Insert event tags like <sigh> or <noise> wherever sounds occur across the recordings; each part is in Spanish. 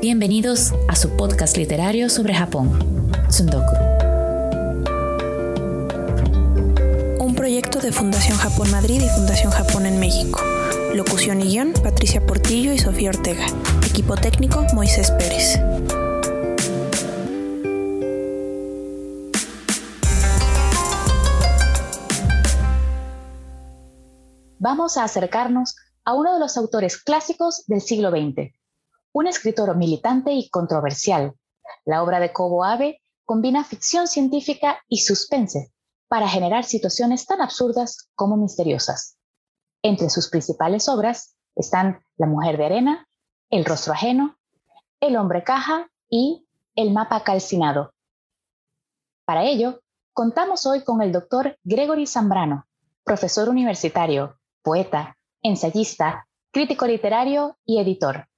Bienvenidos a su podcast literario sobre Japón, Tsundoku. Un proyecto de Fundación Japón Madrid y Fundación Japón en México. Locución y guion, Patricia Portillo y Sofía Ortega. Equipo técnico, Moisés Pérez. Vamos a acercarnos a uno de los autores clásicos del siglo XX, un escritor militante y controversial. La obra de Kobo Abe combina ficción científica y suspense para generar situaciones tan absurdas como misteriosas. Entre sus principales obras están La mujer de arena, El rostro ajeno, El hombre caja y El mapa calcinado. Para ello, contamos hoy con el doctor Gregory Zambrano, profesor universitario, poeta, ensayista, crítico literario y editor.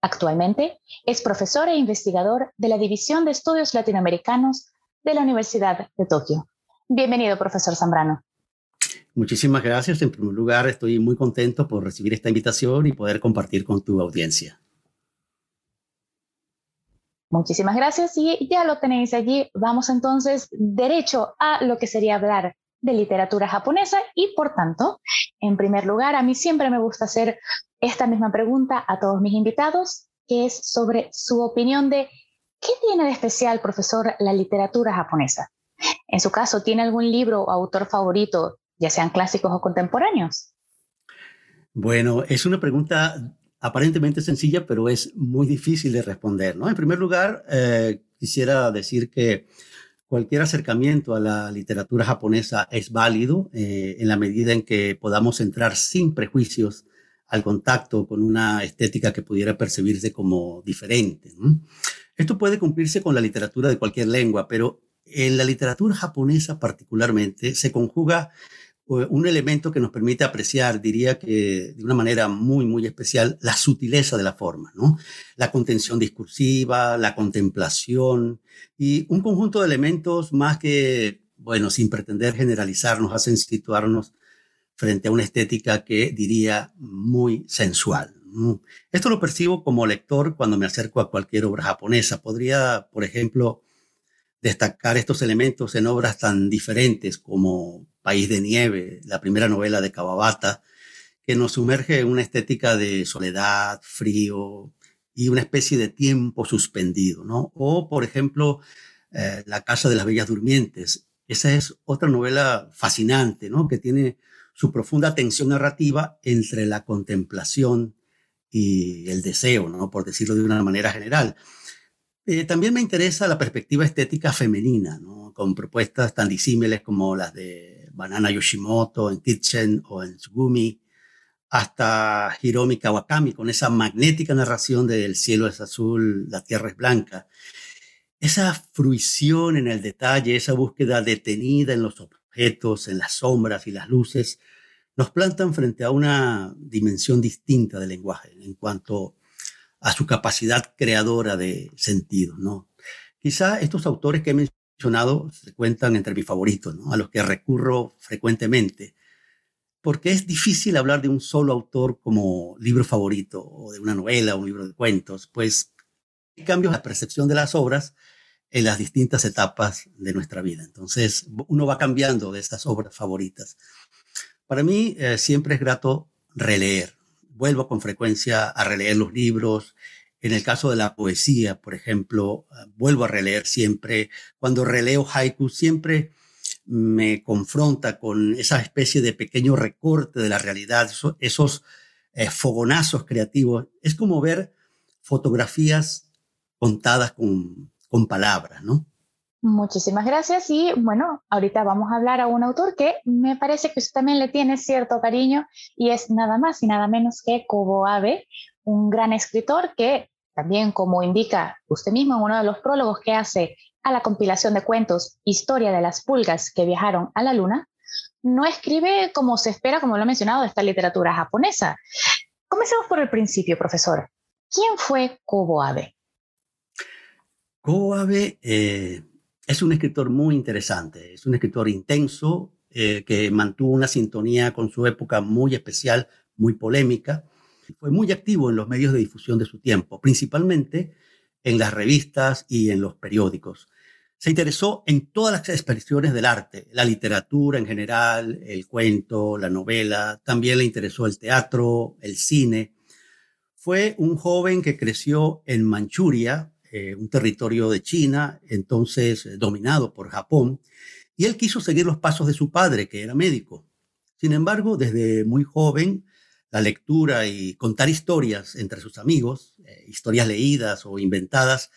Actualmente es profesor e investigador de la División de Estudios Latinoamericanos de la Universidad de Tokio. Bienvenido, profesor Zambrano. Muchísimas gracias. En primer lugar, estoy muy contento por recibir esta invitación y poder compartir con tu audiencia. Muchísimas gracias y ya lo tenéis allí. Vamos entonces derecho a lo que sería hablar de literatura japonesa y por tanto, en primer lugar, a mí siempre me gusta hacer esta misma pregunta a todos mis invitados, que es sobre su opinión de qué tiene de especial, profesor, la literatura japonesa. En su caso, ¿tiene algún libro o autor favorito, ya sean clásicos o contemporáneos? Bueno, es una pregunta aparentemente sencilla, pero es muy difícil de responder. ¿no? En primer lugar, eh, quisiera decir que cualquier acercamiento a la literatura japonesa es válido eh, en la medida en que podamos entrar sin prejuicios al contacto con una estética que pudiera percibirse como diferente. Esto puede cumplirse con la literatura de cualquier lengua, pero en la literatura japonesa particularmente se conjuga un elemento que nos permite apreciar, diría que de una manera muy, muy especial, la sutileza de la forma, ¿no? La contención discursiva, la contemplación y un conjunto de elementos más que, bueno, sin pretender generalizar, nos hacen situarnos frente a una estética que diría muy sensual. Esto lo percibo como lector cuando me acerco a cualquier obra japonesa. Podría, por ejemplo, destacar estos elementos en obras tan diferentes como País de Nieve, la primera novela de Kawabata, que nos sumerge en una estética de soledad, frío y una especie de tiempo suspendido, ¿no? O, por ejemplo, eh, La Casa de las Bellas Durmientes. Esa es otra novela fascinante, ¿no? Que tiene su profunda tensión narrativa entre la contemplación y el deseo, ¿no? Por decirlo de una manera general. Eh, también me interesa la perspectiva estética femenina, con propuestas tan disímiles como las de Banana Yoshimoto en Kitchen o en Tsugumi, hasta Hiromi Kawakami, con esa magnética narración de El cielo es azul, la tierra es blanca. Esa fruición en el detalle, esa búsqueda detenida en los objetos, en las sombras y las luces, nos plantan frente a una dimensión distinta del lenguaje en cuanto a su capacidad creadora de sentido, ¿no? Quizá estos autores que he mencionado se cuentan entre mis favoritos, ¿no? A los que recurro frecuentemente, porque es difícil hablar de un solo autor como libro favorito o de una novela o un libro de cuentos, pues hay cambios en la percepción de las obras en las distintas etapas de nuestra vida. Entonces, uno va cambiando de estas obras favoritas. Para mí eh, siempre es grato releer, vuelvo con frecuencia a releer los libros. En el caso de la poesía, por ejemplo, ah, vuelvo a releer siempre. Cuando releo haiku, siempre me confronta con esa especie de pequeño recorte de la realidad, esos, eh, fogonazos creativos. Es como ver fotografías contadas con, con palabras, ¿no? Muchísimas gracias y bueno, ahorita vamos a hablar a un autor que me parece que usted también le tiene cierto cariño y es nada más y nada menos que Kobo Abe, un gran escritor que también como indica usted mismo en uno de los prólogos que hace a la compilación de cuentos Historia de las pulgas que viajaron a la luna, no escribe como se espera, como lo he mencionado, esta literatura japonesa. Comencemos por el principio, profesor. ¿Quién fue Kobo Abe? Kobo Abe eh, es un escritor muy interesante, es un escritor intenso, eh, que mantuvo una sintonía con su época muy especial, muy polémica. Fue muy activo en los medios de difusión de su tiempo, principalmente en las revistas y en los periódicos. Se interesó en todas las expresiones del arte, la literatura en general, el cuento, la novela, también le interesó el teatro, el cine. Fue un joven que creció en Manchuria, eh, un territorio de China, entonces eh, dominado por Japón, y él quiso seguir los pasos de su padre, que era médico. Sin embargo, desde muy joven, la lectura y contar historias entre sus amigos, eh, historias leídas o inventadas,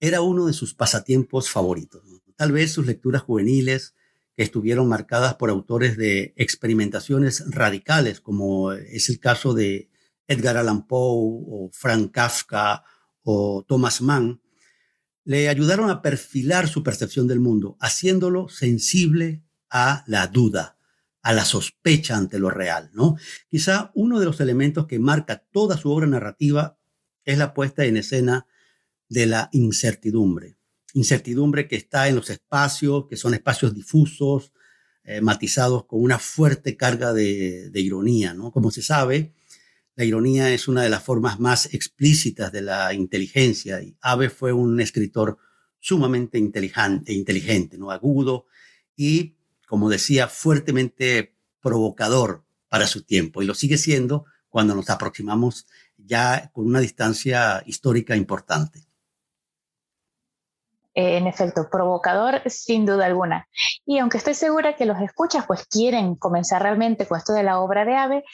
era uno de sus pasatiempos favoritos. Tal vez sus lecturas juveniles, que estuvieron marcadas por autores de experimentaciones radicales, como es el caso de Edgar Allan Poe o Frank Kafka o Thomas Mann, le ayudaron a perfilar su percepción del mundo, haciéndolo sensible a la duda, a la sospecha ante lo real, ¿no? Quizá uno de los elementos que marca toda su obra narrativa es la puesta en escena de la incertidumbre. Incertidumbre que está en los espacios, que son espacios difusos, eh, matizados con una fuerte carga de, de, ironía, ¿no? Como se sabe, la ironía es una de las formas más explícitas de la inteligencia y Abe fue un escritor sumamente inteligente, inteligente ¿no? agudo y, como decía, fuertemente provocador para su tiempo y lo sigue siendo cuando nos aproximamos ya con una distancia histórica importante. Eh, en efecto, provocador sin duda alguna. Y aunque estoy segura que los escuchas pues quieren comenzar realmente con esto de la obra de Ave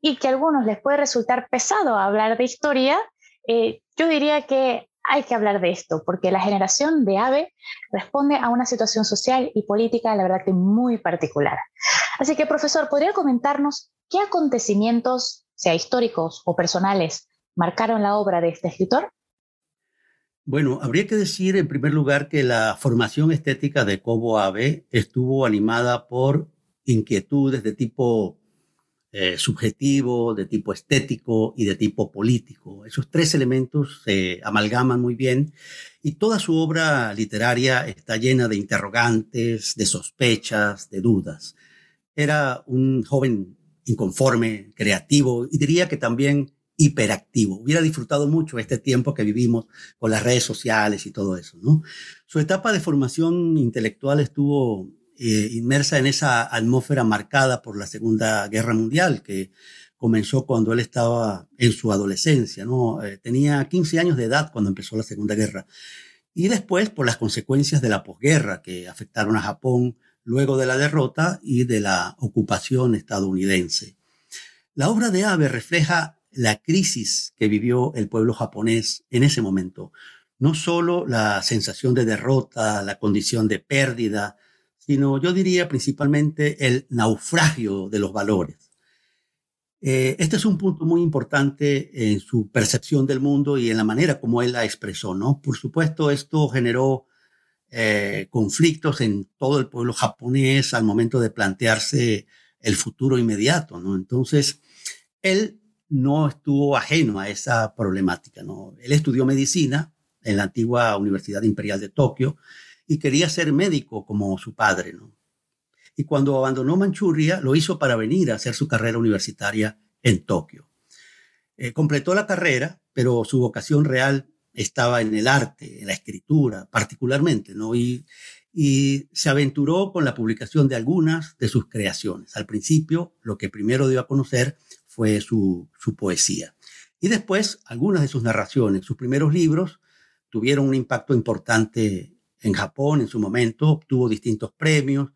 y que a algunos les puede resultar pesado hablar de historia, eh, yo diría que hay que hablar de esto, porque la generación de AVE responde a una situación social y política, la verdad que muy particular. Así que, profesor, ¿podría comentarnos qué acontecimientos, sea históricos o personales, marcaron la obra de este escritor? Bueno, habría que decir en primer lugar que la formación estética de Cobo Abe estuvo animada por inquietudes de tipo eh, subjetivo, de tipo estético y de tipo político. Esos tres elementos se amalgaman muy bien y toda su obra literaria está llena de interrogantes, de sospechas, de dudas. Era un joven inconforme, creativo y diría que también hiperactivo. Hubiera disfrutado mucho este tiempo que vivimos con las redes sociales y todo eso, ¿no? Su etapa de formación intelectual estuvo eh, inmersa en esa atmósfera marcada por la Segunda Guerra Mundial, que comenzó cuando él estaba en su adolescencia, ¿no? Eh, tenía 15 años de edad cuando empezó la Segunda Guerra. Y después por las consecuencias de la posguerra que afectaron a Japón luego de la derrota y de la ocupación estadounidense. La obra de Abe refleja la crisis que vivió el pueblo japonés en ese momento. No solo la sensación de derrota, la condición de pérdida, sino yo diría principalmente el naufragio de los valores. Eh, este es un punto muy importante en su percepción del mundo y en la manera como él la expresó, ¿no? Por supuesto, esto generó eh, conflictos en todo el pueblo japonés al momento de plantearse el futuro inmediato, ¿no? Entonces, él no estuvo ajeno a esa problemática. ¿no? Él estudió medicina en la antigua Universidad Imperial de Tokio y quería ser médico como su padre. ¿no? Y cuando abandonó Manchuria, lo hizo para venir a hacer su carrera universitaria en Tokio. Eh, completó la carrera, pero su vocación real estaba en el arte, en la escritura, particularmente, ¿no? Y, y se aventuró con la publicación de algunas de sus creaciones. Al principio, lo que primero dio a conocer fue su, poesía. Y después, algunas de sus narraciones, sus primeros libros, tuvieron un impacto importante en Japón en su momento, obtuvo distintos premios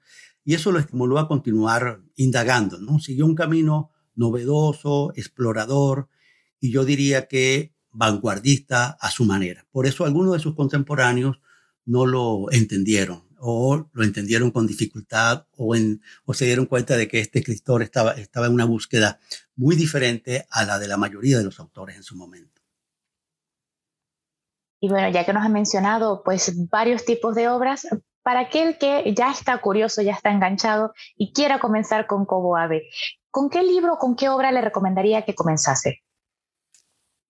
y eso lo estimuló a continuar indagando. Siguió un camino novedoso, explorador y yo diría que vanguardista a su manera. Por eso algunos de sus contemporáneos no lo entendieron o lo entendieron con dificultad o, o se dieron cuenta de que este escritor estaba, estaba en una búsqueda muy diferente a la de la mayoría de los autores en su momento. Y bueno, ya que nos ha mencionado pues varios tipos de obras, para aquel que ya está curioso, ya está enganchado y quiera comenzar con Cobo Ave, ¿con qué libro, con qué obra le recomendaría que comenzase?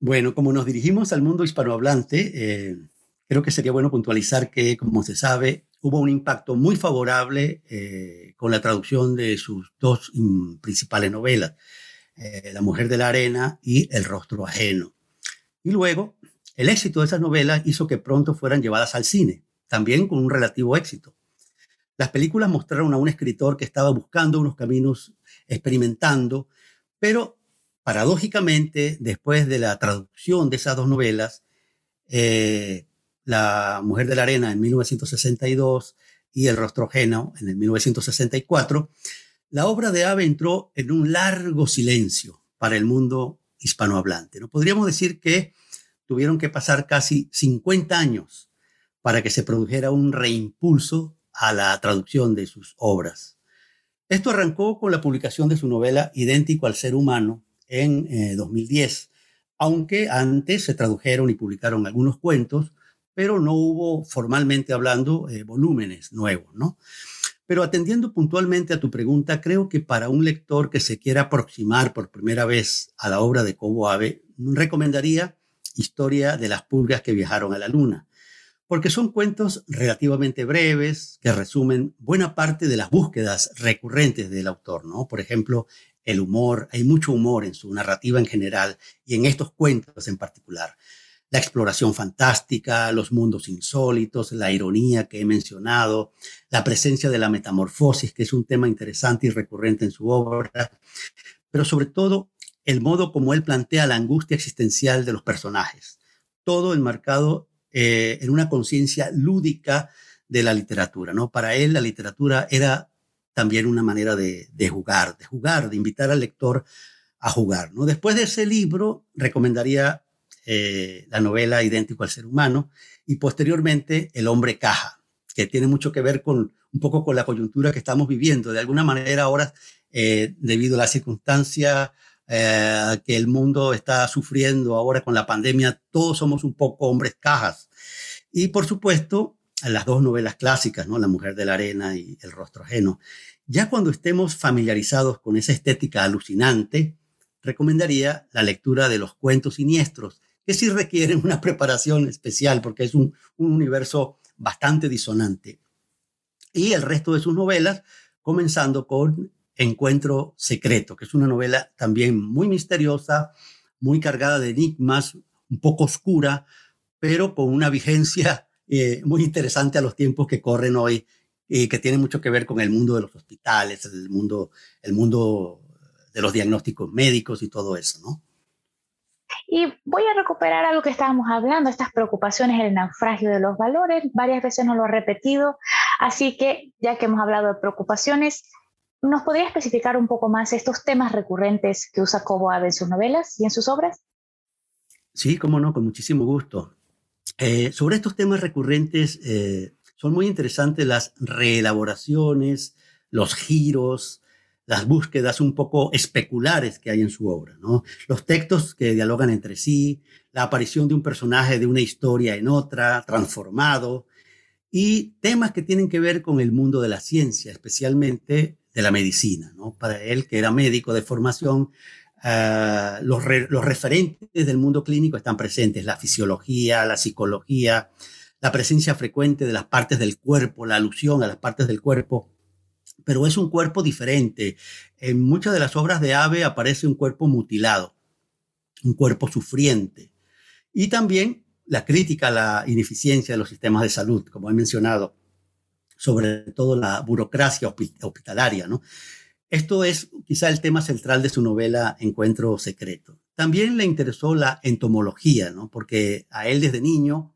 Bueno, como nos dirigimos al mundo hispanohablante, eh, creo que sería bueno puntualizar que, como se sabe, hubo un impacto muy favorable eh, con la traducción de sus dos mm, principales novelas. eh, La mujer de la arena y El rostro ajeno. Y luego, el éxito de esas novelas hizo que pronto fueran llevadas al cine, también con un relativo éxito. Las películas mostraron a un escritor que estaba buscando unos caminos, experimentando, pero paradójicamente, después de la traducción de esas dos novelas, eh, La Mujer de la Arena en 1962 y El Rostro Ajeno en el 1964, la obra de Ave entró en un largo silencio para el mundo hispanohablante. ¿no? Podríamos decir que tuvieron que pasar casi 50 años para que se produjera un reimpulso a la traducción de sus obras. Esto arrancó con la publicación de su novela Idéntico al ser humano en 2010, eh, aunque antes se tradujeron y publicaron algunos cuentos, pero no hubo formalmente hablando eh, volúmenes nuevos, ¿no? Pero atendiendo puntualmente a tu pregunta, creo que para un lector que se quiera aproximar por primera vez a la obra de Cobo Ave, recomendaría Historia de las pulgas que viajaron a la luna, porque son cuentos relativamente breves que resumen buena parte de las búsquedas recurrentes del autor, ¿no? Por ejemplo, el humor, hay mucho humor en su narrativa en general y en estos cuentos en particular. La exploración fantástica, los mundos insólitos, la ironía que he mencionado, la presencia de la metamorfosis, que es un tema interesante y recurrente en su obra, pero sobre todo el modo como él plantea la angustia existencial de los personajes, todo enmarcado eh, en una conciencia lúdica de la literatura. ¿no? Para él la literatura era también una manera de, jugar, de jugar, de invitar al lector a jugar. ¿no? Después de ese libro, recomendaría eh, la novela Idéntico al ser humano y posteriormente El hombre caja, que tiene mucho que ver con un poco con la coyuntura que estamos viviendo. De alguna manera ahora, eh, debido a la circunstancia eh, que el mundo está sufriendo ahora con la pandemia, todos somos un poco hombres cajas. Y por supuesto, las dos novelas clásicas, ¿no? La mujer de la arena y El rostro ajeno. Ya cuando estemos familiarizados con esa estética alucinante, recomendaría la lectura de los cuentos siniestros, que sí requieren una preparación especial porque es un, un universo bastante disonante. Y el resto de sus novelas, comenzando con Encuentro Secreto, que es una novela también muy misteriosa, muy cargada de enigmas, un poco oscura, pero con una vigencia eh, muy interesante a los tiempos que corren hoy y que tiene mucho que ver con el mundo de los hospitales, el mundo, el mundo de los diagnósticos médicos y todo eso, ¿no? Y voy a recuperar algo que estábamos hablando, estas preocupaciones, el naufragio de los valores, varias veces nos lo he repetido, así que ya que hemos hablado de preocupaciones, ¿nos podría especificar un poco más estos temas recurrentes que usa Cobo Ave en sus novelas y en sus obras? Sí, cómo no, con muchísimo gusto. Eh, sobre estos temas recurrentes eh, son muy interesantes las reelaboraciones, los giros, las búsquedas un poco especulares que hay en su obra, ¿no? Los textos que dialogan entre sí, la aparición de un personaje de una historia en otra, transformado, y temas que tienen que ver con el mundo de la ciencia, especialmente de la medicina, ¿no? Para él, que era médico de formación, Ah, los, referentes del mundo clínico están presentes, la fisiología, la psicología, la presencia frecuente de las partes del cuerpo, la alusión a las partes del cuerpo, pero es un cuerpo diferente. En muchas de las obras de Ave aparece un cuerpo mutilado, un cuerpo sufriente. Y también la crítica a la ineficiencia de los sistemas de salud, como he mencionado, sobre todo la burocracia hospitalaria, ¿no? Esto es quizá el tema central de su novela Encuentro Secreto. También le interesó la entomología, ¿no? porque a él desde niño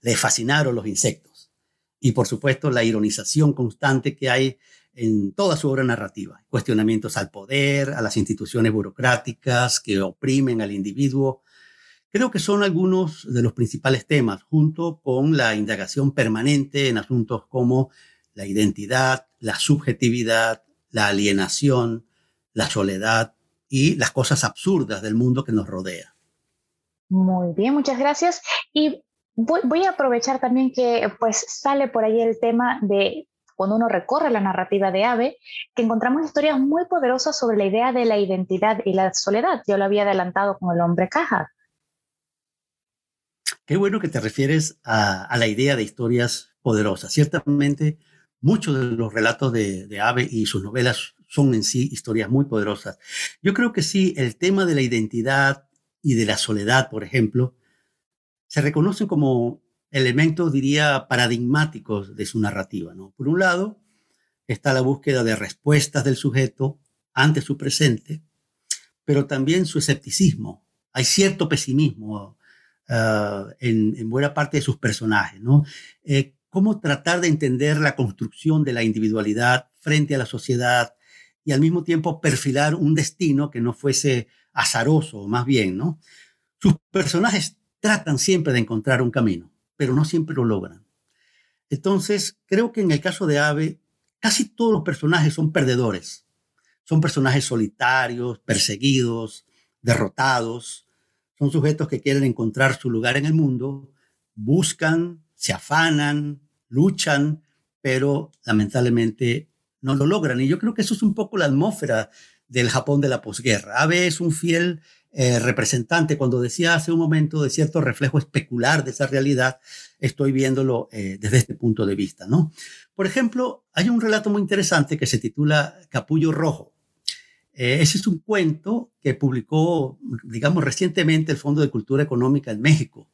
le fascinaron los insectos. Y por supuesto la ironización constante que hay en toda su obra narrativa. Cuestionamientos al poder, a las instituciones burocráticas que oprimen al individuo. Creo que son algunos de los principales temas, junto con la indagación permanente en asuntos como la identidad, la subjetividad, la alienación, la soledad y las cosas absurdas del mundo que nos rodea. Muy bien, muchas gracias. Y voy, a aprovechar también que pues sale por ahí el tema de cuando uno recorre la narrativa de Ave, que encontramos historias muy poderosas sobre la idea de la identidad y la soledad. Yo lo había adelantado con el hombre caja. Qué bueno que te refieres a, la idea de historias poderosas. Ciertamente Muchos de los relatos de, Ave y sus novelas son en sí historias muy poderosas. Yo creo que sí, el tema de la identidad y de la soledad, por ejemplo, se reconocen como elementos, diría, paradigmáticos de su narrativa. ¿no? Por un lado, está la búsqueda de respuestas del sujeto ante su presente, pero también su escepticismo. Hay cierto pesimismo ah, en, buena parte de sus personajes. ¿no? Eh, cómo tratar de entender la construcción de la individualidad frente a la sociedad y al mismo tiempo perfilar un destino que no fuese azaroso, más bien, ¿no? Sus personajes tratan siempre de encontrar un camino, pero no siempre lo logran. Entonces, creo que en el caso de Ave, casi todos los personajes son perdedores. Son personajes solitarios, perseguidos, derrotados. Son sujetos que quieren encontrar su lugar en el mundo, buscan, se afanan, luchan, pero lamentablemente no lo logran. Y yo creo que eso es un poco la atmósfera del Japón de la posguerra. Abe es un fiel eh, representante. Cuando decía hace un momento de cierto reflejo especular de esa realidad, estoy viéndolo eh, desde este punto de vista. ¿no? Por ejemplo, hay un relato muy interesante que se titula Capullo Rojo. Eh, ese es un cuento que publicó, digamos, recientemente el Fondo de Cultura Económica en México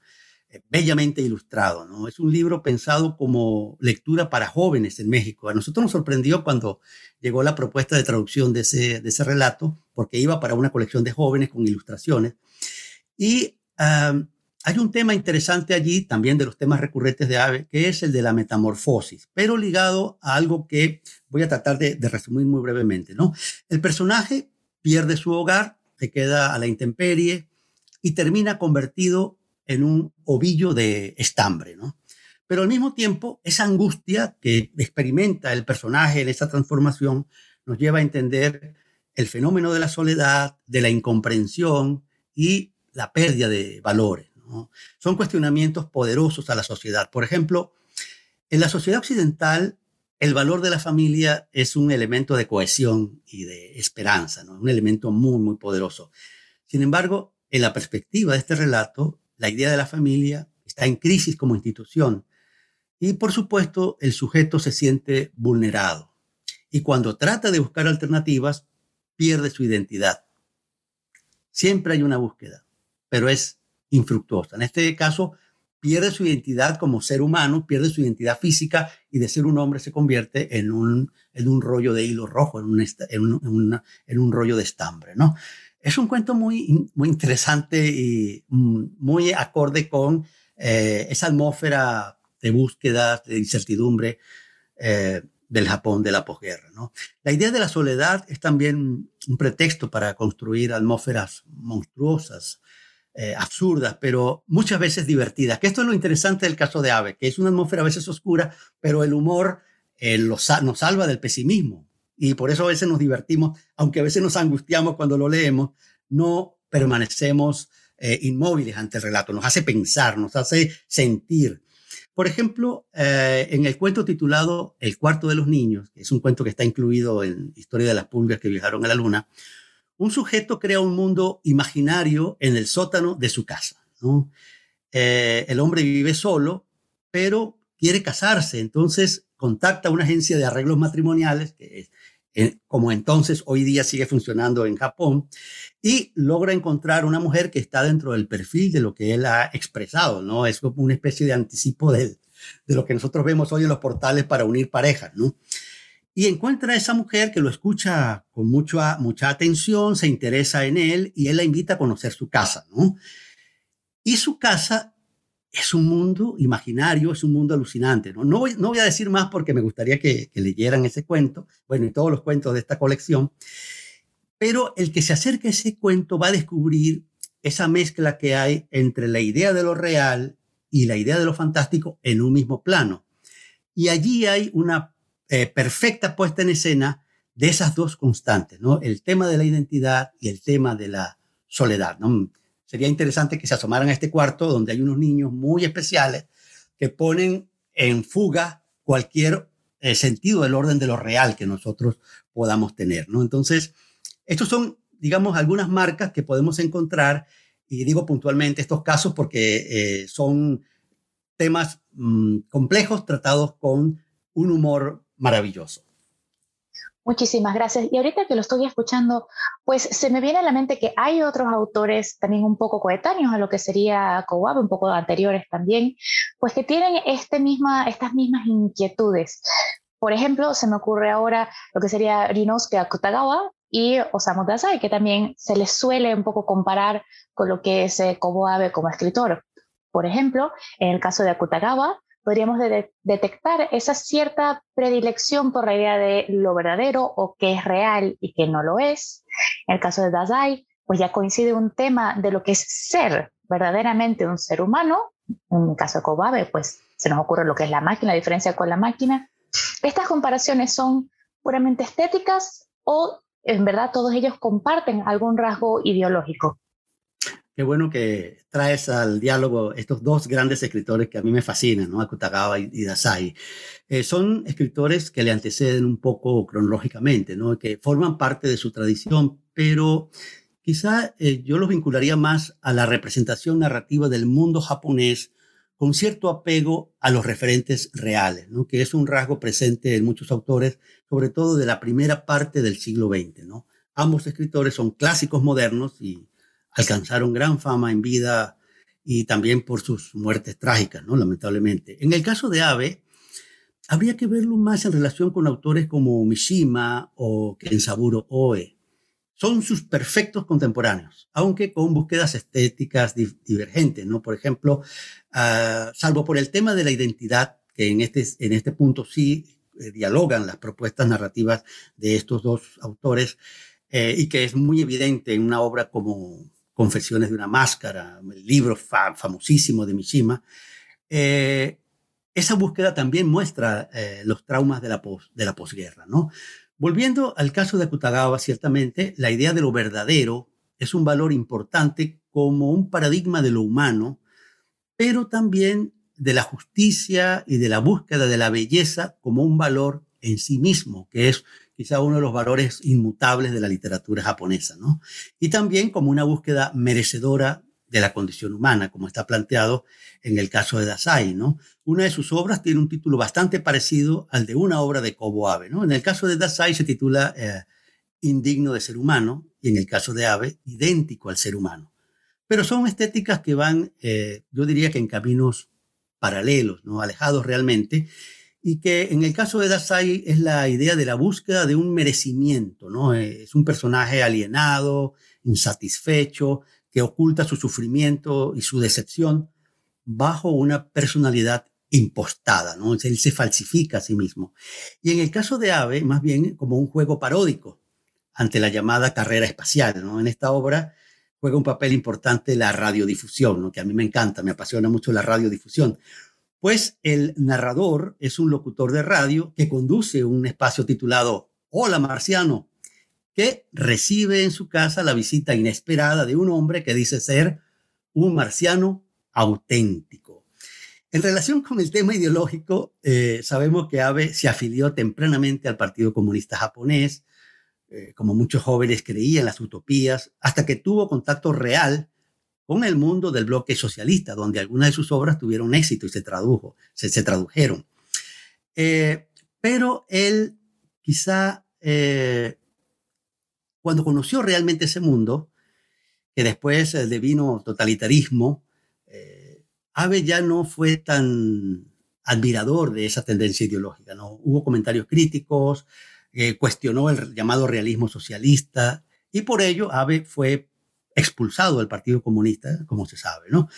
bellamente ilustrado. ¿no? Es un libro pensado como lectura para jóvenes en México. A nosotros nos sorprendió cuando llegó la propuesta de traducción de ese, de ese relato, porque iba para una colección de jóvenes con ilustraciones. Y hay un tema interesante allí, también de los temas recurrentes de Ave, que es el de la metamorfosis, pero ligado a algo que voy a tratar de, resumir muy brevemente. ¿no? El personaje pierde su hogar, se queda a la intemperie y termina convertido en un ovillo de estambre, ¿no? Pero al mismo tiempo, esa angustia que experimenta el personaje en esa transformación nos lleva a entender el fenómeno de la soledad, de la incomprensión y la pérdida de valores. Son cuestionamientos poderosos a la sociedad. Por ejemplo, en la sociedad occidental, el valor de la familia es un elemento de cohesión y de esperanza, un elemento muy, muy poderoso. Sin embargo, en la perspectiva de este relato, la idea de la familia está en crisis como institución y por supuesto el sujeto se siente vulnerado y cuando trata de buscar alternativas pierde su identidad. Siempre hay una búsqueda, pero es infructuosa. En este caso, pierde su identidad como ser humano, pierde su identidad física y de ser un hombre se convierte en un, en un rollo de hilo rojo, en un, en en un rollo de estambre, ¿no? Es un cuento muy, muy interesante y muy acorde con eh, esa atmósfera de búsqueda, de incertidumbre eh, del Japón de la posguerra. ¿no? La idea de la soledad es también un pretexto para construir atmósferas monstruosas, eh, absurdas, pero muchas veces divertidas. Que esto es lo interesante del caso de Ave, que es una atmósfera a veces oscura, pero el humor nos salva del pesimismo y por eso a veces nos divertimos, aunque a veces nos angustiamos cuando lo leemos, no permanecemos eh, inmóviles ante el relato, nos hace pensar, nos hace sentir. Por ejemplo, eh, en el cuento titulado El cuarto de los niños, que es un cuento que está incluido en Historia de las pulgas que viajaron a la luna, un sujeto crea un mundo imaginario en el sótano de su casa. Eh, el hombre vive solo, pero quiere casarse, entonces contacta a una agencia de arreglos matrimoniales, que es como entonces hoy día sigue funcionando en Japón, y logra encontrar una mujer que está dentro del perfil de lo que él ha expresado, ¿no? Es como una especie de anticipo de, lo que nosotros vemos hoy en los portales para unir parejas. Y encuentra a esa mujer que lo escucha con mucha, mucha atención, se interesa en él y él la invita a conocer su casa, ¿no? Y su casa es un mundo imaginario, es un mundo alucinante. No, no, voy, a decir más porque me gustaría que, leyeran ese cuento, bueno, y todos los cuentos de esta colección, pero el que se acerque a ese cuento va a descubrir esa mezcla que hay entre la idea de lo real y la idea de lo fantástico en un mismo plano. Y allí hay una eh, perfecta puesta en escena de esas dos constantes, ¿no? El tema de la identidad y el tema de la soledad, sería interesante que se asomaran a este cuarto donde hay unos niños muy especiales que ponen en fuga cualquier eh, sentido del orden de lo real que nosotros podamos tener, ¿no? Entonces, estos son, digamos, algunas marcas que podemos encontrar, y digo puntualmente estos casos porque eh, son temas mm, complejos tratados con un humor maravilloso. Muchísimas gracias. Y ahorita que lo estoy escuchando, pues se me viene a la mente que hay otros autores también un poco coetáneos a lo que sería Kowabe, un poco anteriores también, pues que tienen este misma, estas mismas inquietudes. Por ejemplo, se me ocurre ahora lo que sería Rinosuke Akutagawa y Osamu Dazai, que también se les suele un poco comparar con lo que es eh, Kowabe como escritor. Por ejemplo, en el caso de Akutagawa, podríamos detectar esa cierta predilección por la idea de lo verdadero o que es real y que no lo es. En el caso de Dazai, pues ya coincide un tema de lo que es ser verdaderamente un ser humano. En el caso de Kobabe, pues se nos ocurre lo que es la máquina, la diferencia con la máquina. Estas comparaciones son puramente estéticas o en verdad todos ellos comparten algún rasgo ideológico. Qué bueno que traes al diálogo estos dos grandes escritores que a mí me fascinan, ¿no? Akutagawa y, Dasai. Eh, son escritores que le anteceden un poco cronológicamente, ¿no? Que forman parte de su tradición, pero quizá eh, yo los vincularía más a la representación narrativa del mundo japonés con cierto apego a los referentes reales, ¿no? que es un rasgo presente en muchos autores, sobre todo de la primera parte del siglo XX. ¿no? Ambos escritores son clásicos modernos y alcanzaron gran fama en vida y también por sus muertes trágicas, ¿no? lamentablemente. En el caso de Abe, habría que verlo más en relación con autores como Mishima o Kensaburo Oe. Son sus perfectos contemporáneos, aunque con búsquedas estéticas divergentes, ¿no? Por ejemplo, ah, salvo por el tema de la identidad, que en este, en este punto sí eh, dialogan las propuestas narrativas de estos dos autores, eh, y que es muy evidente en una obra como Confesiones de una máscara, el libro famosísimo de Mishima, eh, esa búsqueda también muestra eh, los traumas de la, posguerra. ¿no? Volviendo al caso de Akutagawa, ciertamente la idea de lo verdadero es un valor importante como un paradigma de lo humano, pero también de la justicia y de la búsqueda de la belleza como un valor en sí mismo, que es quizá uno de los valores inmutables de la literatura japonesa, ¿no? Y también como una búsqueda merecedora de la condición humana, como está planteado en el caso de Dasai, ¿no? Una de sus obras tiene un título bastante parecido al de una obra de Kobo Abe, ¿no? En el caso de Dasai se titula eh, Indigno de ser humano y en el caso de Abe, idéntico al ser humano. Pero son estéticas que van, eh, yo diría que en caminos paralelos, ¿no? Alejados realmente, y que en el caso de Dasai es la idea de la búsqueda de un merecimiento, ¿no? Es un personaje alienado, insatisfecho, que oculta su sufrimiento y su decepción bajo una personalidad impostada, ¿no? Él se falsifica a sí mismo. Y en el caso de Ave, más bien como un juego paródico ante la llamada carrera espacial, ¿no? En esta obra juega un papel importante la radiodifusión, ¿no? Que a mí me encanta, me apasiona mucho la radiodifusión, pues el narrador es un locutor de radio que conduce un espacio titulado Hola Marciano, que recibe en su casa la visita inesperada de un hombre que dice ser un marciano auténtico. En relación con el tema ideológico, eh, sabemos que Abe se afilió tempranamente al Partido Comunista Japonés, eh, como muchos jóvenes creían las utopías, hasta que tuvo contacto real con el mundo del bloque socialista, donde algunas de sus obras tuvieron éxito y se, tradujo, se, se tradujeron. Eh, pero él quizá eh, cuando conoció realmente ese mundo, que después eh, devino totalitarismo, Abe ya no fue tan admirador de esa tendencia ideológica. ¿no? Hubo comentarios críticos, cuestionó el llamado realismo socialista y por ello Abe fue expulsado del Partido Comunista, como se sabe, ¿no?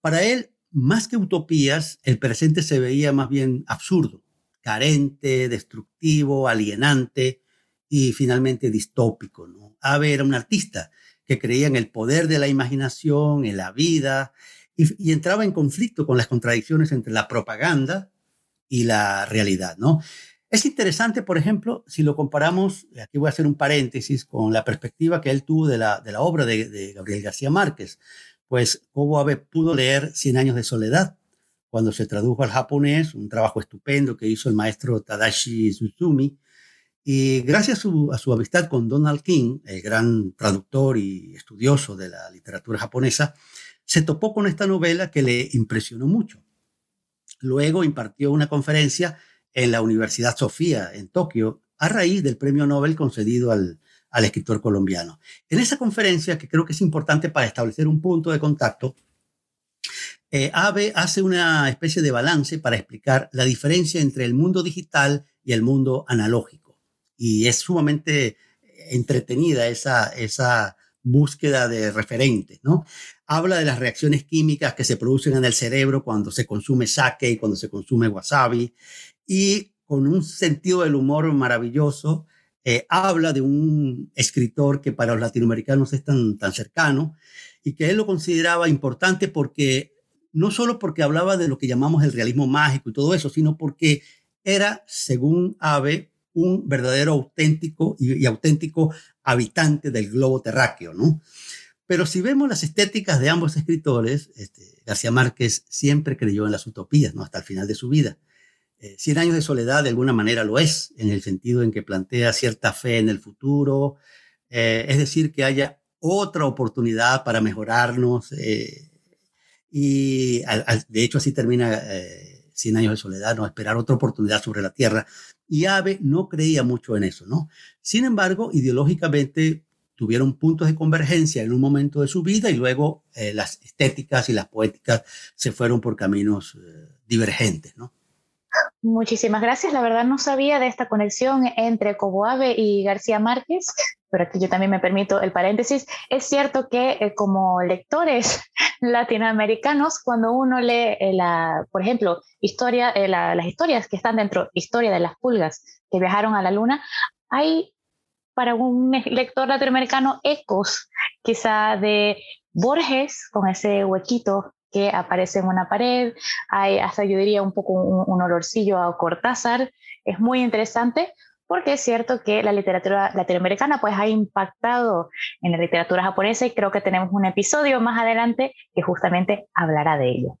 Para él, más que utopías, el presente se veía más bien absurdo, carente, destructivo, alienante y finalmente distópico, ¿no? Abe era un artista que creía en el poder de la imaginación, en la vida, y, y entraba en conflicto con las contradicciones entre la propaganda y la realidad, ¿no? Es interesante, por ejemplo, si lo comparamos, aquí voy a hacer un paréntesis, con la perspectiva que él tuvo de la, de la obra de, Gabriel García Márquez, pues Kobo Abe pudo leer Cien años de soledad cuando se tradujo al japonés, un trabajo estupendo que hizo el maestro Tadashi Suzumi, y gracias a su, a su amistad con Donald King, el gran traductor y estudioso de la literatura japonesa, se topó con esta novela que le impresionó mucho. Luego impartió una conferencia en la Universidad Sofía, en Tokio, a raíz del premio Nobel concedido al, al escritor colombiano. En esa conferencia, que creo que es importante para establecer un punto de contacto, eh, AVE hace una especie de balance para explicar la diferencia entre el mundo digital y el mundo analógico. Y es sumamente entretenida esa, esa búsqueda de referentes, ¿no? Habla de las reacciones químicas que se producen en el cerebro cuando se consume sake y cuando se consume wasabi, y con un sentido del humor maravilloso, eh, habla de un escritor que para los latinoamericanos es tan, tan cercano y que él lo consideraba importante porque no solo porque hablaba de lo que llamamos el realismo mágico y todo eso, sino porque era, según Abe, un verdadero auténtico y, auténtico habitante del globo terráqueo, ¿no? Pero si vemos las estéticas de ambos escritores, este, García Márquez siempre creyó en las utopías, ¿no? Hasta el final de su vida. Eh, Cien años de soledad de alguna manera lo es, en el sentido en que plantea cierta fe en el futuro, eh, es decir, que haya otra oportunidad para mejorarnos. Eh, y de hecho así termina eh, Cien años de soledad, no esperar otra oportunidad sobre la tierra. Y Abe no creía mucho en eso, ¿no? Sin embargo, ideológicamente tuvieron puntos de convergencia en un momento de su vida y luego las estéticas y las poéticas se fueron por caminos divergentes, ¿no? Muchísimas gracias. La verdad no sabía de esta conexión entre Coboave y García Márquez, pero aquí yo también me permito el paréntesis. Es cierto que eh, como lectores <laughs> latinoamericanos, cuando uno lee, eh, por ejemplo, historia, eh, las historias que están dentro, historia de las pulgas que viajaron a la luna, hay para un lector latinoamericano ecos quizá de Borges con ese huequito que aparece en una pared, hay hasta yo diría un poco un, olorcillo a Cortázar, es muy interesante porque es cierto que la literatura latinoamericana pues ha impactado en la literatura japonesa y creo que tenemos un episodio más adelante que justamente hablará de ello.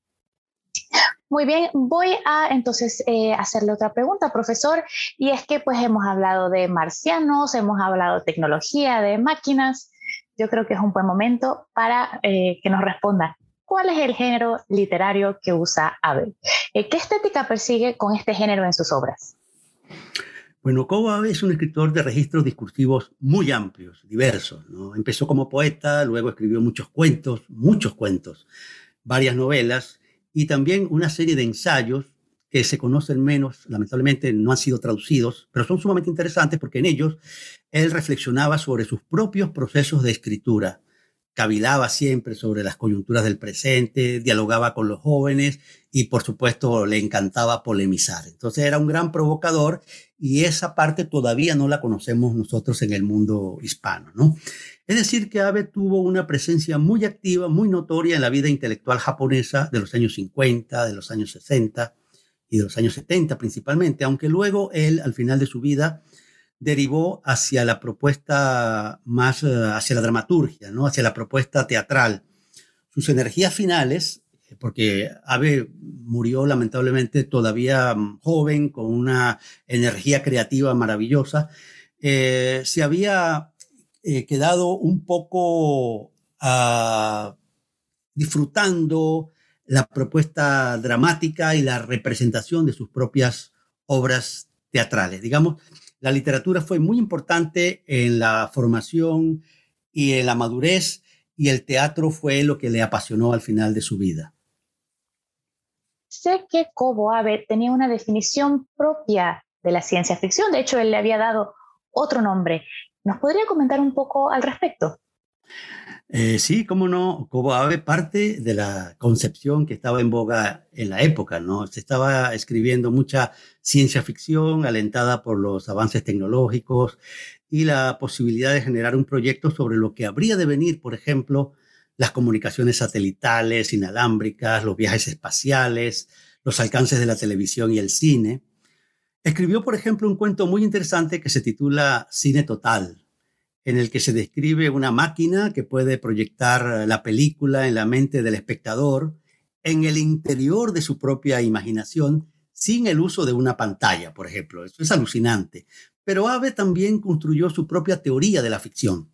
Muy bien, voy a entonces eh, hacerle otra pregunta, profesor, y es que pues hemos hablado de marcianos, hemos hablado de tecnología, de máquinas. Yo creo que es un buen momento para eh, que nos responda ¿Cuál es el género literario que usa Abel? Eh, ¿Qué estética persigue con este género en sus obras? Bueno, Kobo Abe es un escritor de registros discursivos muy amplios, diversos. Empezó como poeta, luego escribió muchos cuentos, muchos cuentos, varias novelas y también una serie de ensayos que se conocen menos, lamentablemente no han sido traducidos, pero son sumamente interesantes porque en ellos él reflexionaba sobre sus propios procesos de escritura cavilaba siempre sobre las coyunturas del presente, dialogaba con los jóvenes y por supuesto le encantaba polemizar. Entonces era un gran provocador y esa parte todavía no la conocemos nosotros en el mundo hispano, ¿no? Es decir, que Abe tuvo una presencia muy activa, muy notoria en la vida intelectual japonesa de los años 50, de los años 60 y de los años 70 principalmente, aunque luego él al final de su vida derivó hacia la propuesta más, eh, hacia la dramaturgia, ¿no? hacia la propuesta teatral. Sus energías finales, eh, porque Abe murió lamentablemente todavía mm, joven, con una energía creativa maravillosa, eh, se había quedado un poco ah, disfrutando la propuesta dramática y la representación de sus propias obras teatrales. Digamos, la literatura fue muy importante en la formación y en la madurez y el teatro fue lo que le apasionó al final de su vida. Sé que Cobo Abe tenía una definición propia de la ciencia ficción, de hecho él le había dado otro nombre. ¿Nos podría comentar un poco al respecto? Eh, sí, cómo no, Cobo Abe parte de la concepción que estaba en boga en la época, ¿no? Se estaba escribiendo mucha ciencia ficción alentada por los avances tecnológicos y la posibilidad de generar un proyecto sobre lo que habría de venir, por ejemplo, las comunicaciones satelitales, inalámbricas, los viajes espaciales, los alcances de la televisión y el cine. Escribió, por ejemplo, un cuento muy interesante que se titula Cine Total, en el que se describe una máquina que puede proyectar la película en la mente del espectador en el interior de su propia imaginación sin el uso de una pantalla, por ejemplo. Eso es alucinante. Pero Abe también construyó su propia teoría de la ficción.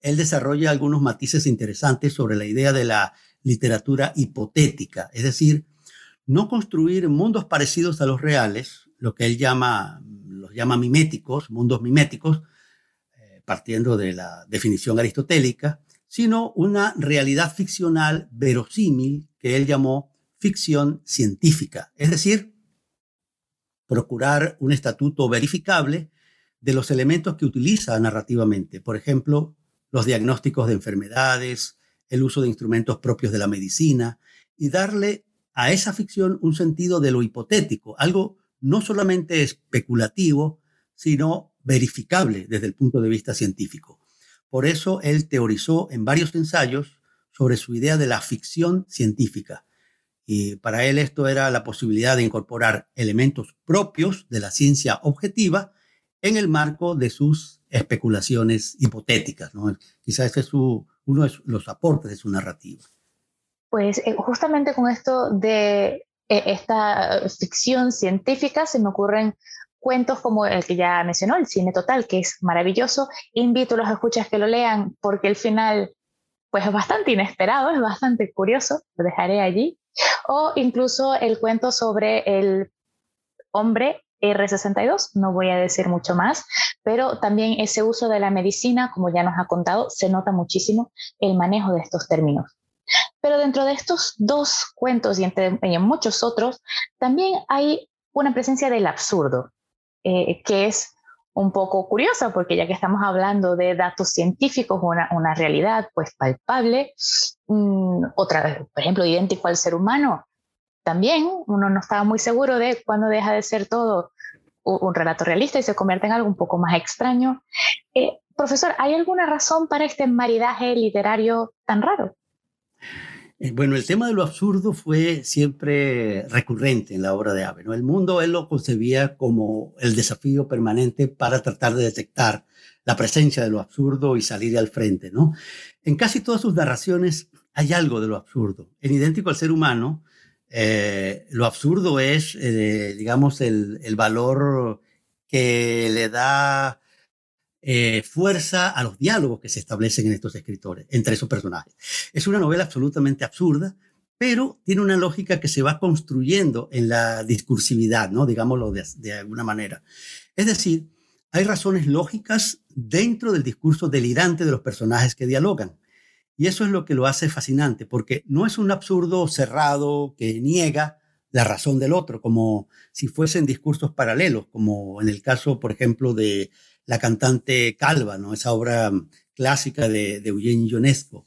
Él desarrolla algunos matices interesantes sobre la idea de la literatura hipotética, es decir, no construir mundos parecidos a los reales, lo que él llama, los llama miméticos, mundos miméticos, partiendo de la definición aristotélica, sino una realidad ficcional verosímil que él llamó ficción científica, es decir, procurar un estatuto verificable de los elementos que utiliza narrativamente, por ejemplo, los diagnósticos de enfermedades, el uso de instrumentos propios de la medicina, y darle a esa ficción un sentido de lo hipotético, algo no solamente especulativo, sino verificable desde el punto de vista científico. Por eso él teorizó en varios ensayos sobre su idea de la ficción científica. Y para él esto era la posibilidad de incorporar elementos propios de la ciencia objetiva en el marco de sus especulaciones hipotéticas. ¿no? Quizás ese es uno de los aportes de su narrativa. Pues eh, justamente con esto de eh, esta ficción científica se me ocurren cuentos como el que ya mencionó, el cine total, que es maravilloso. Invito a los escuchas que lo lean porque el final pues es bastante inesperado, es bastante curioso, lo dejaré allí. O incluso el cuento sobre el hombre R62, no voy a decir mucho más, pero también ese uso de la medicina, como ya nos ha contado, se nota muchísimo el manejo de estos términos. Pero dentro de estos dos cuentos y, entre, en muchos otros, también hay una presencia del absurdo, eh, que es un poco curiosa, porque ya que estamos hablando de datos científicos, una, una realidad pues palpable, mm, otra, por ejemplo, idéntico al ser humano, también uno no estaba muy seguro de cuándo deja de ser todo un relato realista y se convierte en algo un poco más extraño. Eh, profesor, ¿hay alguna razón para este maridaje literario tan raro? Eh, bueno, el tema de lo absurdo fue siempre recurrente en la obra de Abe. ¿no? El mundo él lo concebía como el desafío permanente para tratar de detectar la presencia de lo absurdo y salir al frente. ¿no? En casi todas sus narraciones hay algo de lo absurdo. En Idéntico al ser humano, eh, lo absurdo es, eh, digamos, el, valor que le da eh, fuerza a los diálogos que se establecen en estos escritores, entre esos personajes. Es una novela absolutamente absurda, pero tiene una lógica que se va construyendo en la discursividad, ¿no? Digámoslo de, de alguna manera. Es decir, hay razones lógicas dentro del discurso delirante de los personajes que dialogan. Y eso es lo que lo hace fascinante, porque no es un absurdo cerrado que niega la razón del otro, como si fuesen discursos paralelos, como en el caso, por ejemplo, de la cantante Calva, ¿no? esa obra clásica de, de Eugene Ionesco.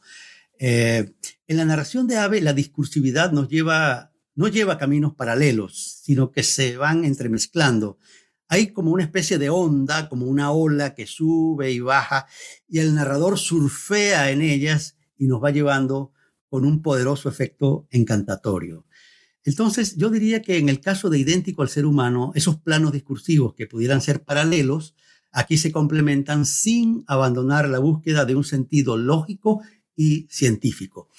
Eh, en la narración de Ave, la discursividad nos lleva, no lleva caminos paralelos, sino que se van entremezclando. Hay como una especie de onda, como una ola que sube y baja, y el narrador surfea en ellas y nos va llevando con un poderoso efecto encantatorio. Entonces, yo diría que en el caso de idéntico al ser humano, esos planos discursivos que pudieran ser paralelos, aquí se complementan sin abandonar la búsqueda de un sentido lógico y científico.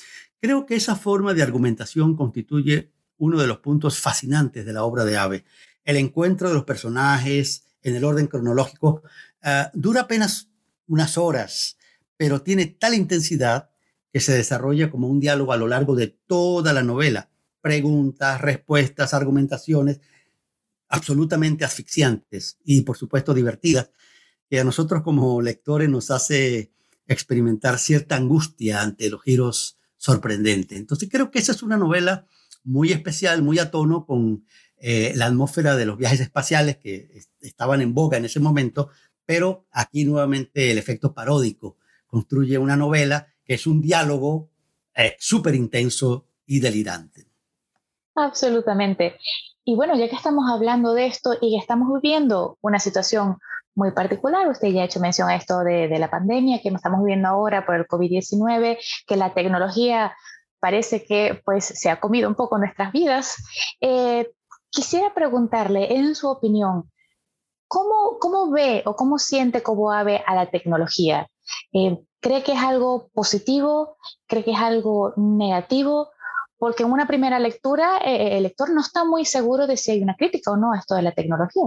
Creo que esa forma de argumentación constituye uno de los puntos fascinantes de la obra de Ave. El encuentro de los personajes en el orden cronológico ah, dura apenas unas horas, pero tiene tal intensidad que se desarrolla como un diálogo a lo largo de toda la novela. Preguntas, respuestas, argumentaciones absolutamente asfixiantes y por supuesto divertidas, que a nosotros como lectores nos hace experimentar cierta angustia ante los giros sorprendentes. Entonces creo que esa es una novela muy especial, muy a tono con eh, la atmósfera de los viajes espaciales que estaban en boga en ese momento, pero aquí nuevamente el efecto paródico construye una novela que es un diálogo eh, súper intenso y delirante. Absolutamente. Y bueno, ya que estamos hablando de esto y que estamos viviendo una situación muy particular, usted ya ha hecho mención a esto de, la pandemia que estamos viviendo ahora por el COVID-19, que la tecnología parece que pues se ha comido un poco nuestras vidas. Eh, quisiera preguntarle, en su opinión, ¿cómo, ¿cómo ve o cómo siente Cobo Ave a la tecnología? Eh, ¿Cree que es algo positivo? ¿Cree que es algo negativo? Porque en una primera lectura eh, el lector no está muy seguro de si hay una crítica o no a esto de la tecnología.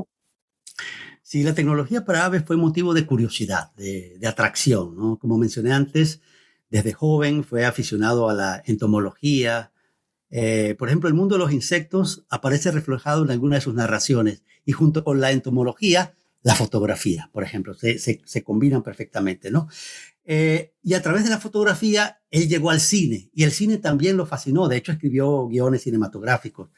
Sí, la tecnología para Aves fue motivo de curiosidad, de, atracción. Como mencioné antes, desde joven fue aficionado a la entomología, Eh, por ejemplo, el mundo de los insectos aparece reflejado en alguna de sus narraciones y junto con la entomología, la fotografía, por ejemplo, se, se, combinan perfectamente, ¿no? Eh, y a través de la fotografía, él llegó al cine y el cine también lo fascinó, de hecho escribió guiones cinematográficos.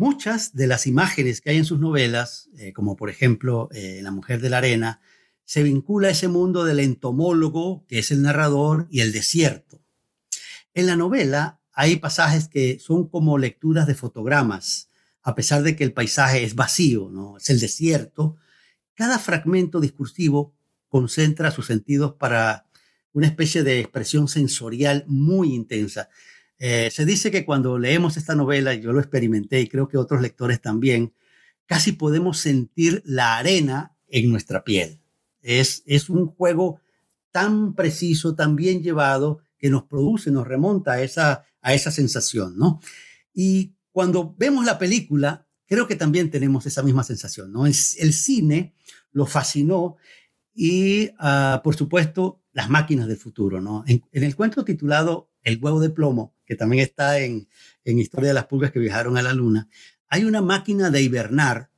Muchas de las imágenes que hay en sus novelas, eh, como por ejemplo La mujer de la arena, se vincula a ese mundo del entomólogo, que es el narrador, y el desierto. En la novela hay pasajes que son como lecturas de fotogramas, a pesar de que el paisaje es vacío, ¿no? es el desierto. Cada fragmento discursivo concentra sus sentidos para una especie de expresión sensorial muy intensa. Eh, se dice que cuando leemos esta novela, yo lo experimenté y creo que otros lectores también, casi podemos sentir la arena en nuestra piel. Es, es un juego tan preciso, tan bien llevado, que nos produce, nos remonta a esa, a esa sensación, ¿no? Y cuando vemos la película, creo que también tenemos esa misma sensación, ¿no? El, cine lo fascinó y, ah, por supuesto, las máquinas del futuro, ¿no? En, el cuento titulado El huevo de plomo, que también está en, en Historia de las pulgas que viajaron a la luna, hay una máquina de hibernar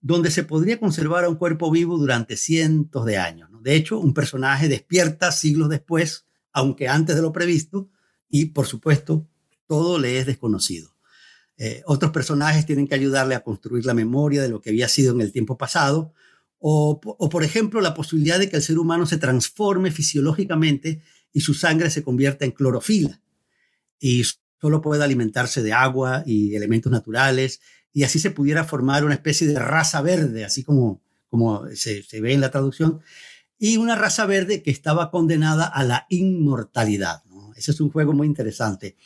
donde se podría conservar a un cuerpo vivo durante cientos de años. De hecho, un personaje despierta siglos después aunque antes de lo previsto, y por supuesto, todo le es desconocido. Eh, otros personajes tienen que ayudarle a construir la memoria de lo que había sido en el tiempo pasado, o, por ejemplo, la posibilidad de que el ser humano se transforme fisiológicamente y su sangre se convierta en clorofila y solo pueda alimentarse de agua y elementos naturales, y así se pudiera formar una especie de raza verde, así como, como se, ve en la traducción, y una raza verde que estaba condenada a la inmortalidad. Ese es un juego muy interesante.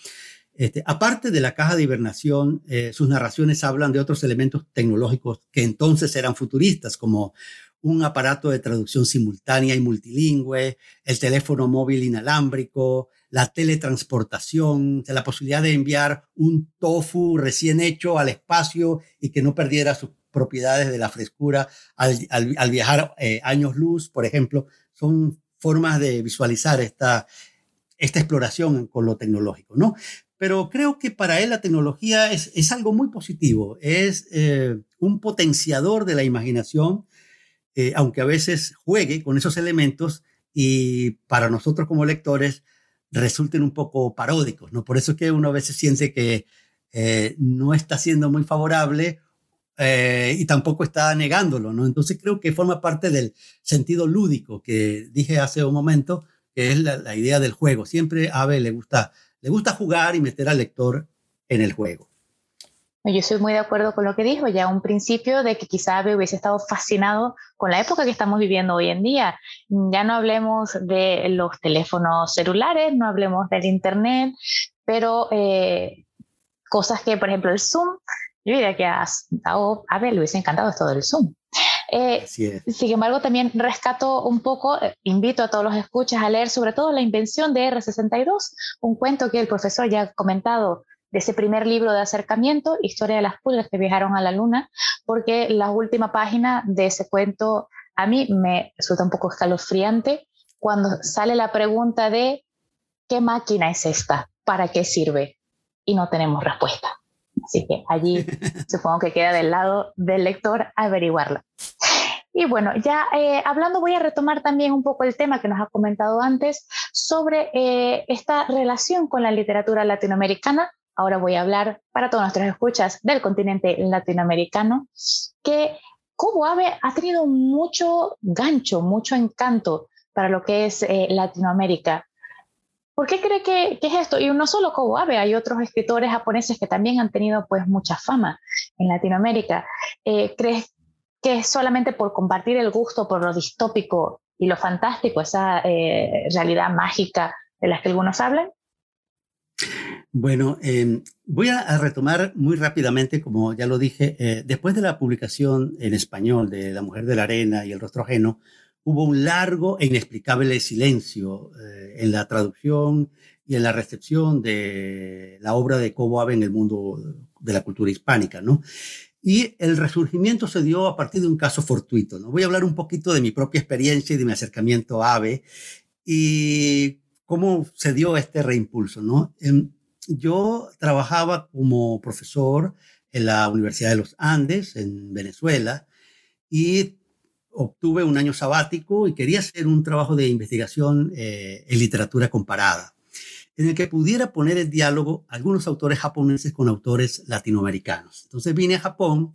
Este, aparte de la caja de hibernación, eh, sus narraciones hablan de otros elementos tecnológicos que entonces eran futuristas, como un aparato de traducción simultánea y multilingüe, el teléfono móvil inalámbrico, la teletransportación, la posibilidad de enviar un tofu recién hecho al espacio y que no perdiera su propiedades de la frescura al, viajar eh, años luz, por ejemplo, son formas de visualizar esta, esta exploración con lo tecnológico, ¿no? Pero creo que para él la tecnología es, es algo muy positivo, es eh, un potenciador de la imaginación, eh, aunque a veces juegue con esos elementos y para nosotros como lectores resulten un poco paródicos, ¿no? Por eso es que uno a veces siente que no está siendo muy favorable eh, y tampoco está negándolo, ¿no? Entonces creo que forma parte del sentido lúdico que dije hace un momento, que es la, idea del juego. Siempre a Abe le gusta, le gusta jugar y meter al lector en el juego. Yo estoy muy de acuerdo con lo que dijo, ya un principio de que quizá Abe hubiese estado fascinado con la época que estamos viviendo hoy en día. Ya no hablemos de los teléfonos celulares, no hablemos del Internet, pero eh, cosas que, por ejemplo, el Zoom yo diría que a, a Abel le hubiese encantado esto del Zoom. Eh, sin embargo, también rescato un poco, eh, invito a todos los escuchas a leer sobre todo la invención de R62, un cuento que el profesor ya ha comentado de ese primer libro de acercamiento, Historia de las pulgas que viajaron a la luna, porque la última página de ese cuento a mí me resulta un poco escalofriante cuando sale la pregunta de ¿qué máquina es esta? ¿Para qué sirve? Y no tenemos respuesta. Así que allí <laughs> supongo que queda del lado del lector averiguarlo. Y bueno, ya eh, hablando, voy a retomar también un poco el tema que nos ha comentado antes sobre eh, esta relación con la literatura latinoamericana. Ahora voy a hablar para todos nuestros escuchas del continente latinoamericano, que como Ave ha tenido mucho gancho, mucho encanto para lo que es eh, Latinoamérica. ¿Por qué cree que, es esto? Y no solo Kobo Abe, hay otros escritores japoneses que también han tenido pues mucha fama en Latinoamérica. Eh, ¿Crees que es solamente por compartir el gusto por lo distópico y lo fantástico, esa eh, realidad mágica de la que algunos hablan? Bueno, em, voy a, retomar muy rápidamente, como ya lo dije, eh, después de la publicación en español de La Mujer de la Arena y El Rostro Ajeno, hubo un largo e inexplicable silencio eh, en la traducción y en la recepción de la obra de Cobo Ave en el mundo de la cultura hispánica, ¿no? Y el resurgimiento se dio a partir de un caso fortuito, ¿no? Voy a hablar un poquito de mi propia experiencia y de mi acercamiento a Ave y cómo se dio este reimpulso, ¿no? Em, yo trabajaba como profesor en la Universidad de los Andes, en Venezuela, y obtuve un año sabático y quería hacer un trabajo de investigación eh, en literatura comparada, en el que pudiera poner en diálogo algunos autores japoneses con autores latinoamericanos. Entonces vine a Japón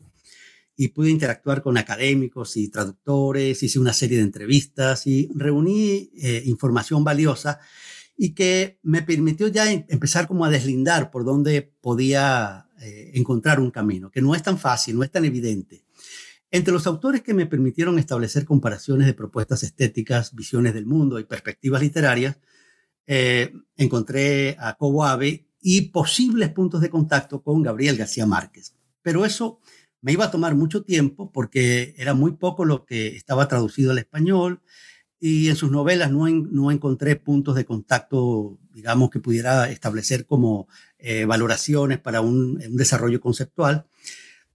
y pude interactuar con académicos y traductores, hice una serie de entrevistas y reuní eh, información valiosa y que me permitió ya em, empezar como a deslindar por dónde podía eh, encontrar un camino, que no es tan fácil, no es tan evidente. Entre los autores que me permitieron establecer comparaciones de propuestas estéticas, visiones del mundo y perspectivas literarias, eh, encontré a Cobo Abe y posibles puntos de contacto con Gabriel García Márquez. Pero eso me iba a tomar mucho tiempo porque era muy poco lo que estaba traducido al español y en sus novelas no, no encontré puntos de contacto, digamos, que pudiera establecer como eh, valoraciones para un, un, desarrollo conceptual,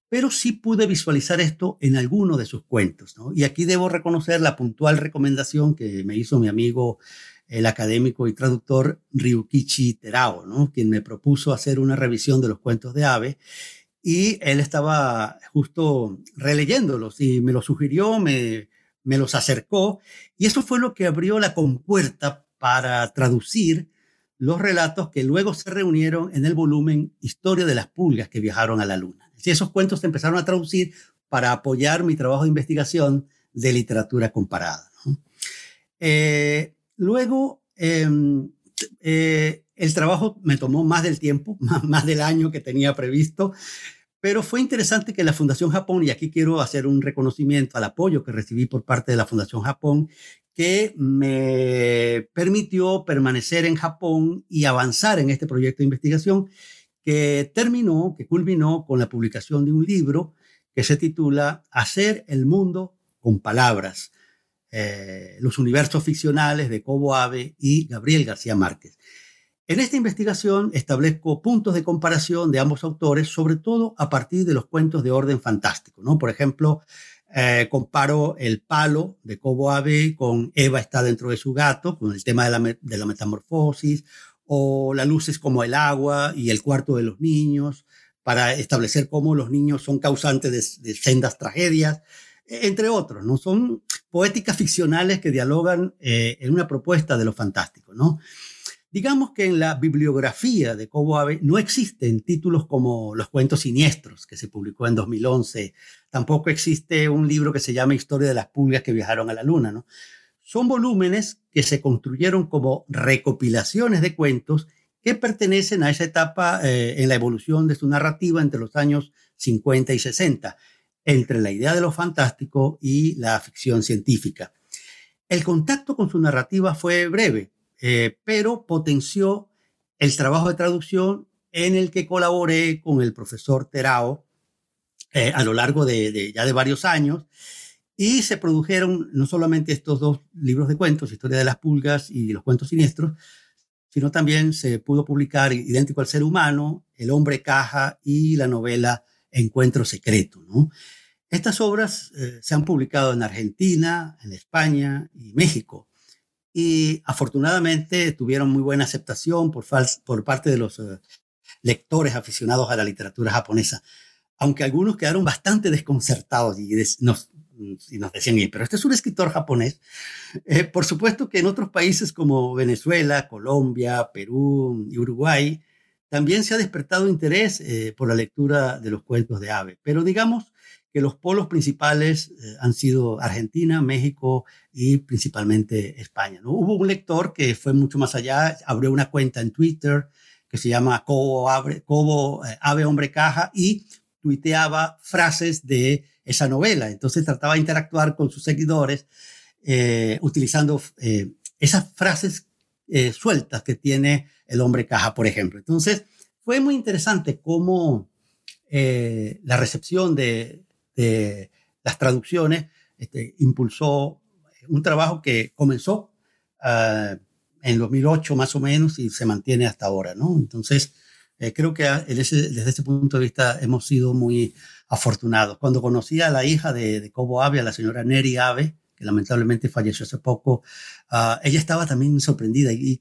pero sí pude visualizar esto en alguno de sus cuentos. Y aquí debo reconocer la puntual recomendación que me hizo mi amigo, el académico y traductor Ryukichi Terao, ¿no? quien me propuso hacer una revisión de los cuentos de Abe y él estaba justo releyéndolos y me los sugirió, me, me los acercó y eso fue lo que abrió la compuerta para traducir los relatos que luego se reunieron en el volumen Historia de las pulgas que viajaron a la luna. Y esos cuentos se empezaron a traducir para apoyar mi trabajo de investigación de literatura comparada. Eh, luego, em, eh, el trabajo me tomó más del tiempo, <laughs> más, del año que tenía previsto, pero fue interesante que la Fundación Japón, y aquí quiero hacer un reconocimiento al apoyo que recibí por parte de la Fundación Japón, que me permitió permanecer en Japón y avanzar en este proyecto de investigación que terminó, que culminó con la publicación de un libro que se titula Hacer el mundo con palabras, eh, los universos ficcionales de Cobo Abe y Gabriel García Márquez. En esta investigación establezco puntos de comparación de ambos autores, sobre todo a partir de los cuentos de orden fantástico. ¿no? Por ejemplo, eh, comparo el palo de Cobo Abe con Eva está dentro de su gato, con el tema de la, metamorfosis, o la luz es como el agua y el cuarto de los niños, para establecer cómo los niños son causantes de, sendas tragedias, entre otros. ¿no? Son poéticas ficcionales que dialogan eh, en una propuesta de lo fantástico. ¿no? Digamos que en la bibliografía de Cobo Abe no existen títulos como Los cuentos siniestros, que se publicó en 2011. Tampoco existe un libro que se llama Historia de las pulgas que viajaron a la luna. ¿no? Son volúmenes que se construyeron como recopilaciones de cuentos que pertenecen a esa etapa eh, en la evolución de su narrativa entre los años 50 y 60, entre la idea de lo fantástico y la ficción científica. El contacto con su narrativa fue breve eh, pero potenció el trabajo de traducción en el que colaboré con el profesor Terao eh, a lo largo de, ya de varios años. Y se produjeron no solamente estos dos libros de cuentos, Historia de las Pulgas y Los Cuentos Siniestros, sino también se pudo publicar Idéntico al Ser Humano, El Hombre Caja y la novela Encuentro Secreto. Estas obras eh, se han publicado en Argentina, en España y México y afortunadamente tuvieron muy buena aceptación por, parte de los eh, lectores aficionados a la literatura japonesa, aunque algunos quedaron bastante desconcertados y, nos, y nos, decían, pero este es un escritor japonés. Eh, por supuesto que en otros países como Venezuela, Colombia, Perú y Uruguay, también se ha despertado interés eh, por la lectura de los cuentos de Abe, pero digamos que los polos principales eh, han sido Argentina, México y principalmente España. ¿no? Hubo un lector que fue mucho más allá, abrió una cuenta en Twitter que se llama Cobo, Cobo eh, Ave Hombre Caja y tuiteaba frases de esa novela. Entonces trataba de interactuar con sus seguidores eh, utilizando esas frases sueltas que tiene el hombre caja, por ejemplo. Entonces fue muy interesante cómo la recepción de, las traducciones, este, impulsó un trabajo que comenzó uh, en 2008 más o menos y se mantiene hasta ahora, ¿no? Entonces, eh, creo que desde ese punto de vista hemos sido muy afortunados. Cuando conocí a la hija de, de Cobo Ave, a la señora Neri Ave, que lamentablemente falleció hace poco, ah, ella estaba también sorprendida. ¿Y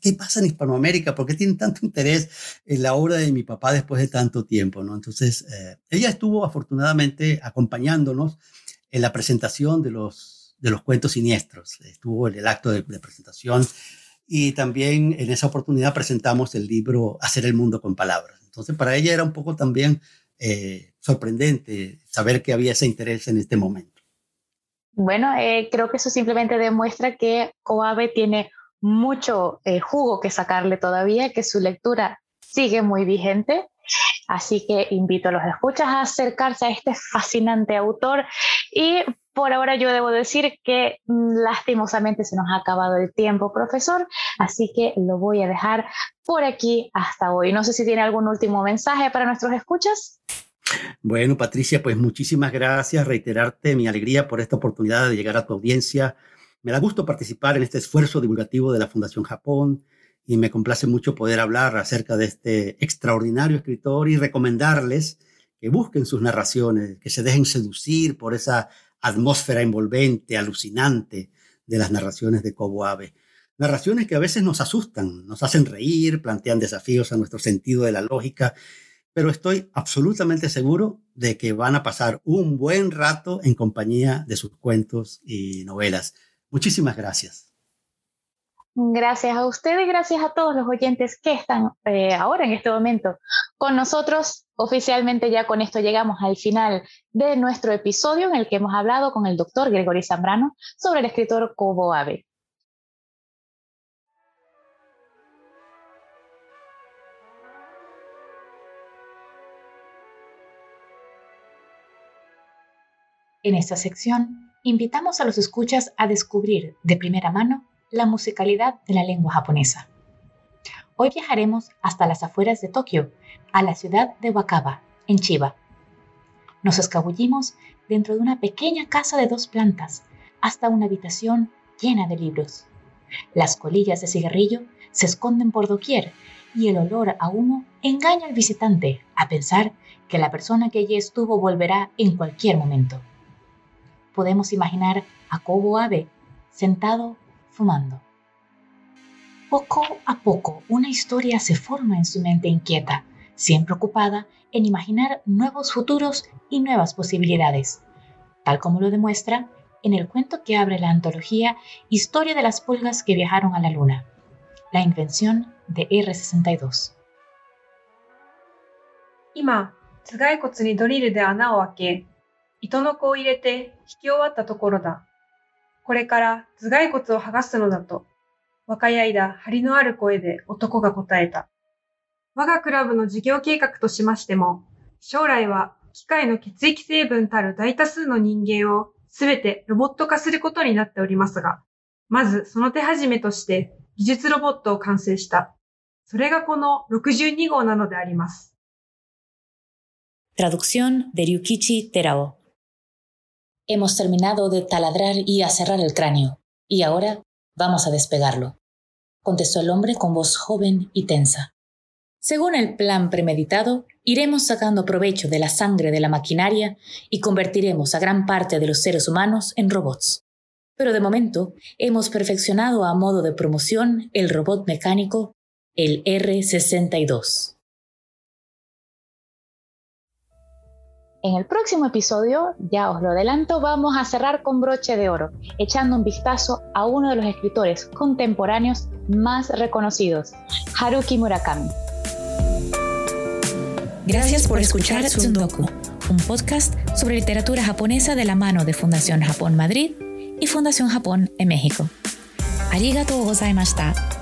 qué, pasa en Hispanoamérica? ¿Por qué tienen tanto interés en la obra de mi papá después de tanto tiempo? ¿no? Entonces, eh, ella estuvo afortunadamente acompañándonos en la presentación de los, de los cuentos siniestros. Estuvo en el acto de, de presentación y también en esa oportunidad presentamos el libro Hacer el mundo con palabras. Entonces, para ella era un poco también eh, sorprendente saber que había ese interés en este momento. Bueno, eh, creo que eso simplemente demuestra que Coabe tiene mucho eh, jugo que sacarle todavía, que su lectura sigue muy vigente. Así que invito a los escuchas a acercarse a este fascinante autor y por ahora yo debo decir que mm, lastimosamente se nos ha acabado el tiempo, profesor, así que lo voy a dejar por aquí hasta hoy. No sé si tiene algún último mensaje para nuestros escuchas. Bueno, Patricia, pues muchísimas gracias. Reiterarte mi alegría por esta oportunidad de llegar a tu audiencia. Me da gusto participar en este esfuerzo divulgativo de la Fundación Japón y me complace mucho poder hablar acerca de este extraordinario escritor y recomendarles que busquen sus narraciones, que se dejen seducir por esa atmósfera envolvente, alucinante de las narraciones de Kobo Abe. Narraciones que a veces nos asustan, nos hacen reír, plantean desafíos a nuestro sentido de la lógica, pero estoy absolutamente seguro de que van a pasar un buen rato en compañía de sus cuentos y novelas. Muchísimas gracias. Gracias a ustedes, gracias a todos los oyentes que están eh, ahora en este momento con nosotros. Oficialmente ya con esto llegamos al final de nuestro episodio en el que hemos hablado con el doctor Gregory Zambrano sobre el escritor Cobo Abe. En esta sección, invitamos a los escuchas a descubrir de primera mano la musicalidad de la lengua japonesa. Hoy viajaremos hasta las afueras de Tokio, a la ciudad de Wakaba, en Chiba. Nos escabullimos dentro de una pequeña casa de dos plantas, hasta una habitación llena de libros. Las colillas de cigarrillo se esconden por doquier y el olor a humo engaña al visitante a pensar que la persona que allí estuvo volverá en cualquier momento Podemos imaginar a Kobo Abe sentado fumando. Poco a poco una historia se forma en su mente inquieta, siempre ocupada en imaginar nuevos futuros y nuevas posibilidades, tal como lo demuestra en el cuento que abre la antología Historia de las pulgas que viajaron a la luna, la invención de R62. 今、頭蓋骨にドリルで穴を開け、 糸の子を入れて引き終わったところだ。これから頭蓋骨を剥がすのだと、若い間張りのある声で男が答えた。我がクラブの事業計画としましても、将来は機械の血液成分たる大多数の人間をすべてロボット化することになっておりますが、まずその手始めとして技術ロボットを完成した。それがこの62号なのであります。Traducción de Ryukichi Terao Hemos terminado de taladrar y aserrar el cráneo, y ahora vamos a despegarlo, contestó el hombre con voz joven y tensa. Según el plan premeditado, iremos sacando provecho de la sangre de la maquinaria y convertiremos a gran parte de los seres humanos en robots. Pero de momento hemos perfeccionado a modo de promoción el robot mecánico, el R62. En el próximo episodio, ya os lo adelanto, vamos a cerrar con broche de oro, echando un vistazo a uno de los escritores contemporáneos más reconocidos, Haruki Murakami. Gracias por escuchar Tsundoku, un podcast sobre literatura japonesa de la mano de Fundación Japón Madrid y Fundación Japón en México. Arigatou gozaimashita.